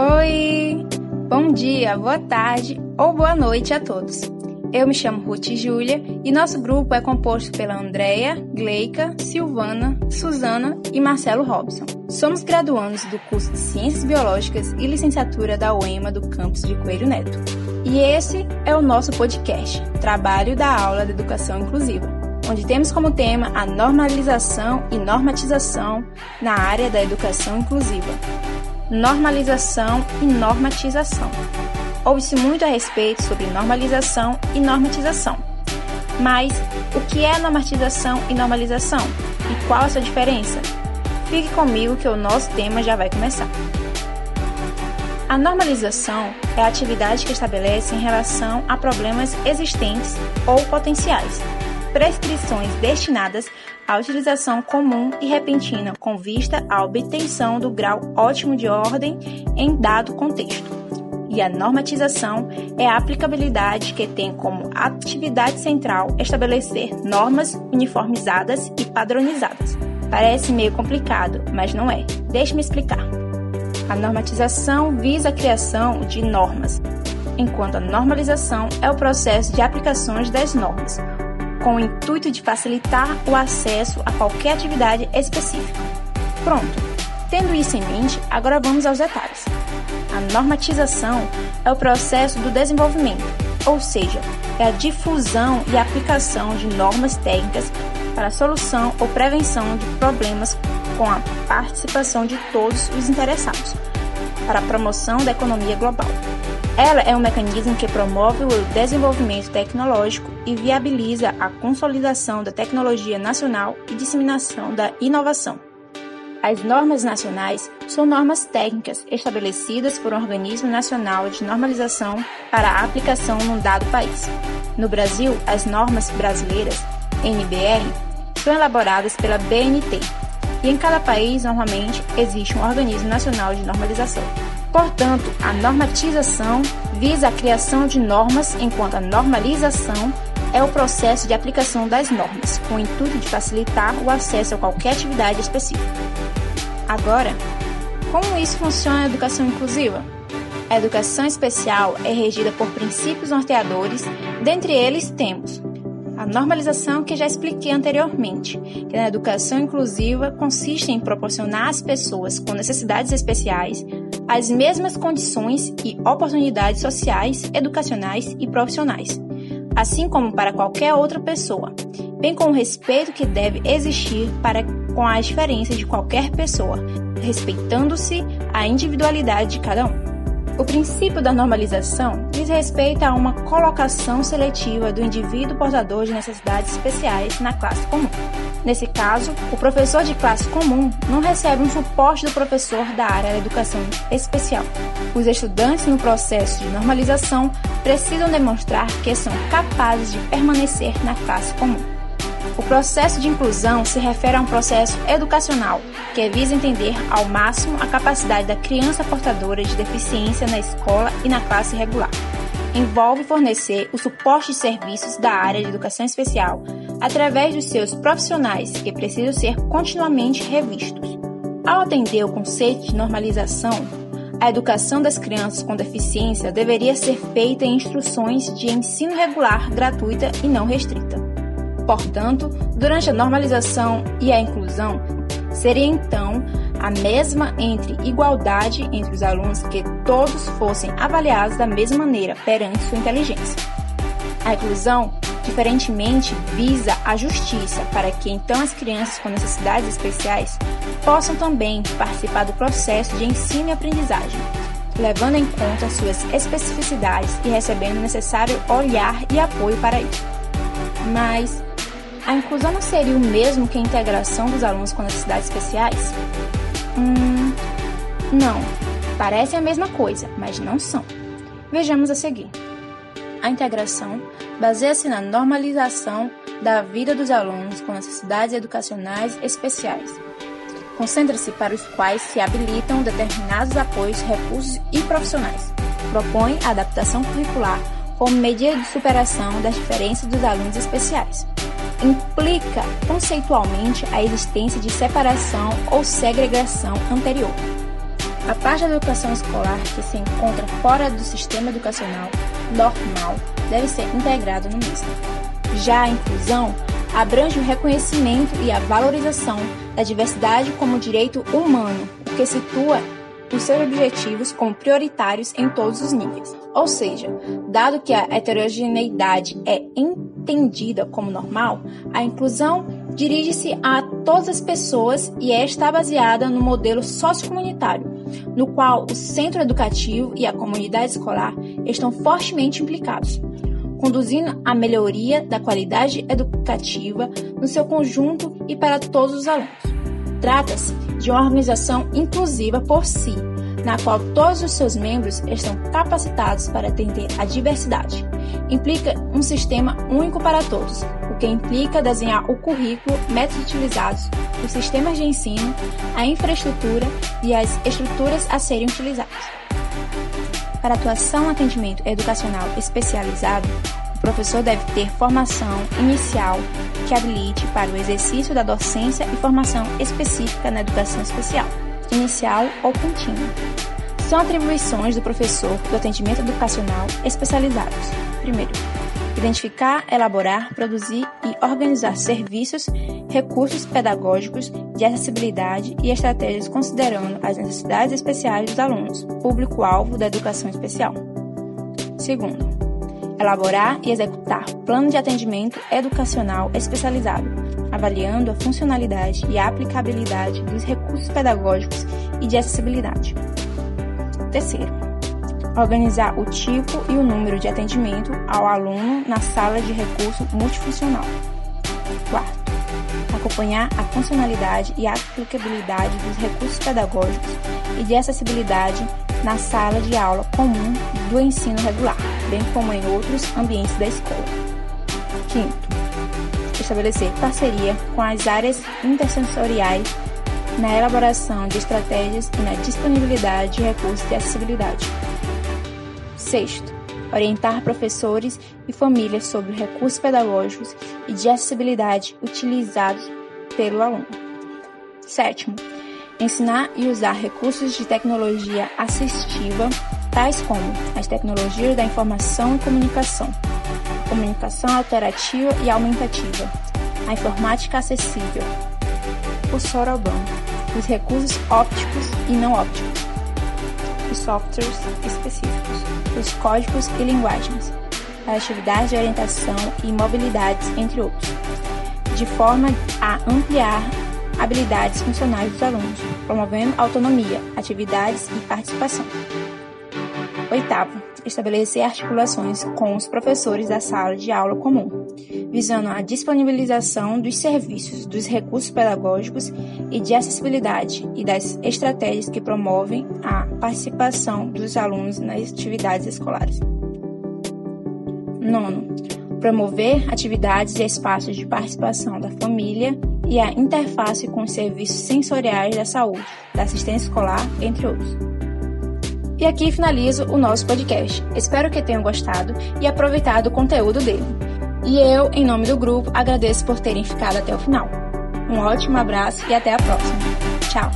Oi! Bom dia, boa tarde ou boa noite a todos. Eu me chamo Ruth Júlia e nosso grupo é composto pela Andréia, Gleica, Silvana, Suzana e Marcelo Robson. Somos graduandos do curso de Ciências Biológicas e licenciatura da UEMA do campus de Coelho Neto. E esse é o nosso podcast, Trabalho da Aula de Educação Inclusiva, onde temos como tema a normalização e normatização na área da educação inclusiva. Normalização e normatização. Ouve-se muito a respeito sobre normalização e normatização. Mas o que é normatização e normalização? E qual a sua diferença? Fique comigo que o nosso tema já vai começar. A normalização é a atividade que estabelece em relação a problemas existentes ou potenciais, prescrições destinadas à utilização comum e repentina com vista à obtenção do grau ótimo de ordem em dado contexto e a normatização é a aplicabilidade que tem como atividade central estabelecer normas uniformizadas e padronizadas. Parece meio complicado, mas não é. Deixe-me explicar. A normatização visa a criação de normas, enquanto a normalização é o processo de aplicações das normas, com o intuito de facilitar o acesso a qualquer atividade específica. Pronto! Tendo isso em mente, agora vamos aos detalhes. A normatização é o processo do desenvolvimento, ou seja, é a difusão e aplicação de normas técnicas para a solução ou prevenção de problemas com a participação de todos os interessados, para a promoção da economia global. Ela é um mecanismo que promove o desenvolvimento tecnológico e viabiliza a consolidação da tecnologia nacional e disseminação da inovação. As normas nacionais são normas técnicas estabelecidas por um organismo nacional de normalização para a aplicação num dado país. No Brasil, as normas brasileiras, NBR, são elaboradas pela BNT, e em cada país, normalmente, existe um organismo nacional de normalização. Portanto, a normatização visa a criação de normas, enquanto a normalização é o processo de aplicação das normas, com o intuito de facilitar o acesso a qualquer atividade específica. Agora, como isso funciona na educação inclusiva? A educação especial é regida por princípios norteadores, dentre eles temos a normalização que já expliquei anteriormente, que na educação inclusiva consiste em proporcionar às pessoas com necessidades especiais as mesmas condições e oportunidades sociais, educacionais e profissionais, assim como para qualquer outra pessoa, bem como o respeito que deve existir para com as diferenças de qualquer pessoa, respeitando-se a individualidade de cada um. O princípio da normalização diz respeito a uma colocação seletiva do indivíduo portador de necessidades especiais na classe comum. Nesse caso, o professor de classe comum não recebe um suporte do professor da área da educação especial. Os estudantes no processo de normalização precisam demonstrar que são capazes de permanecer na classe comum. O processo de inclusão se refere a um processo educacional que visa entender ao máximo a capacidade da criança portadora de deficiência na escola e na classe regular. Envolve fornecer o suporte de serviços da área de educação especial através dos seus profissionais que precisam ser continuamente revistos. Ao atender o conceito de normalização, a educação das crianças com deficiência deveria ser feita em instruções de ensino regular gratuita e não restrita. Portanto, durante a normalização e a inclusão, seria então a mesma entre igualdade entre os alunos que todos fossem avaliados da mesma maneira perante sua inteligência. A inclusão, diferentemente, visa a justiça para que então as crianças com necessidades especiais possam também participar do processo de ensino e aprendizagem, levando em conta suas especificidades e recebendo o necessário olhar e apoio para isso. Mas a inclusão não seria o mesmo que a integração dos alunos com necessidades especiais? Hum, não. Parecem a mesma coisa, mas não são. Vejamos a seguir. A integração baseia-se na normalização da vida dos alunos com necessidades educacionais especiais. Concentra-se para os quais se habilitam determinados apoios, recursos e profissionais. Propõe a adaptação curricular como medida de superação das diferenças dos alunos especiais implica conceitualmente a existência de separação ou segregação anterior. A parte da educação escolar que se encontra fora do sistema educacional normal deve ser integrada no mesmo. Já a inclusão abrange o reconhecimento e a valorização da diversidade como direito humano, o que situa os seus objetivos como prioritários em todos os níveis. Ou seja, dado que a heterogeneidade é entendida como normal, a inclusão dirige-se a todas as pessoas e é está baseada no modelo sociocomunitário, no qual o centro educativo e a comunidade escolar estão fortemente implicados, conduzindo à melhoria da qualidade educativa no seu conjunto e para todos os alunos. Trata-se de uma organização inclusiva por si, na qual todos os seus membros estão capacitados para atender à diversidade. Implica um sistema único para todos, o que implica desenhar o currículo, métodos utilizados, os sistemas de ensino, a infraestrutura e as estruturas a serem utilizadas. Para atuação atendimento educacional especializado, professor deve ter formação inicial que habilite para o exercício da docência e formação específica na educação especial, inicial ou contínua. São atribuições do professor do atendimento educacional especializados. Primeiro, identificar, elaborar, produzir e organizar serviços, recursos pedagógicos de acessibilidade e estratégias considerando as necessidades especiais dos alunos, público-alvo da educação especial. Segundo, elaborar e executar plano de atendimento educacional especializado, avaliando a funcionalidade e a aplicabilidade dos recursos pedagógicos e de acessibilidade. Terceiro, organizar o tipo e o número de atendimento ao aluno na sala de recurso multifuncional. Quarto, acompanhar a funcionalidade e a aplicabilidade dos recursos pedagógicos e de acessibilidade na sala de aula comum do ensino regular, bem como em outros ambientes da escola. Quinto, estabelecer parceria com as áreas intersensoriais na elaboração de estratégias e na disponibilidade de recursos de acessibilidade. Sexto, orientar professores e famílias sobre recursos pedagógicos e de acessibilidade utilizados pelo aluno. Sétimo, ensinar e usar recursos de tecnologia assistiva, tais como as tecnologias da informação e comunicação, comunicação alterativa e aumentativa, a informática acessível, o Soroban, os recursos ópticos e não ópticos, os softwares específicos, os códigos e linguagens, as atividades de orientação e mobilidades, entre outros, de forma a ampliar habilidades funcionais dos alunos, promovendo autonomia, atividades e participação. Oitavo, estabelecer articulações com os professores da sala de aula comum, visando a disponibilização dos serviços, dos recursos pedagógicos e de acessibilidade e das estratégias que promovem a participação dos alunos nas atividades escolares. Nono, promover atividades e espaços de participação da família e a interface com os serviços sensoriais da saúde, da assistência escolar, entre outros. E aqui finalizo o nosso podcast. Espero que tenham gostado e aproveitado o conteúdo dele. E eu, em nome do grupo, agradeço por terem ficado até o final. Um ótimo abraço e até a próxima. Tchau!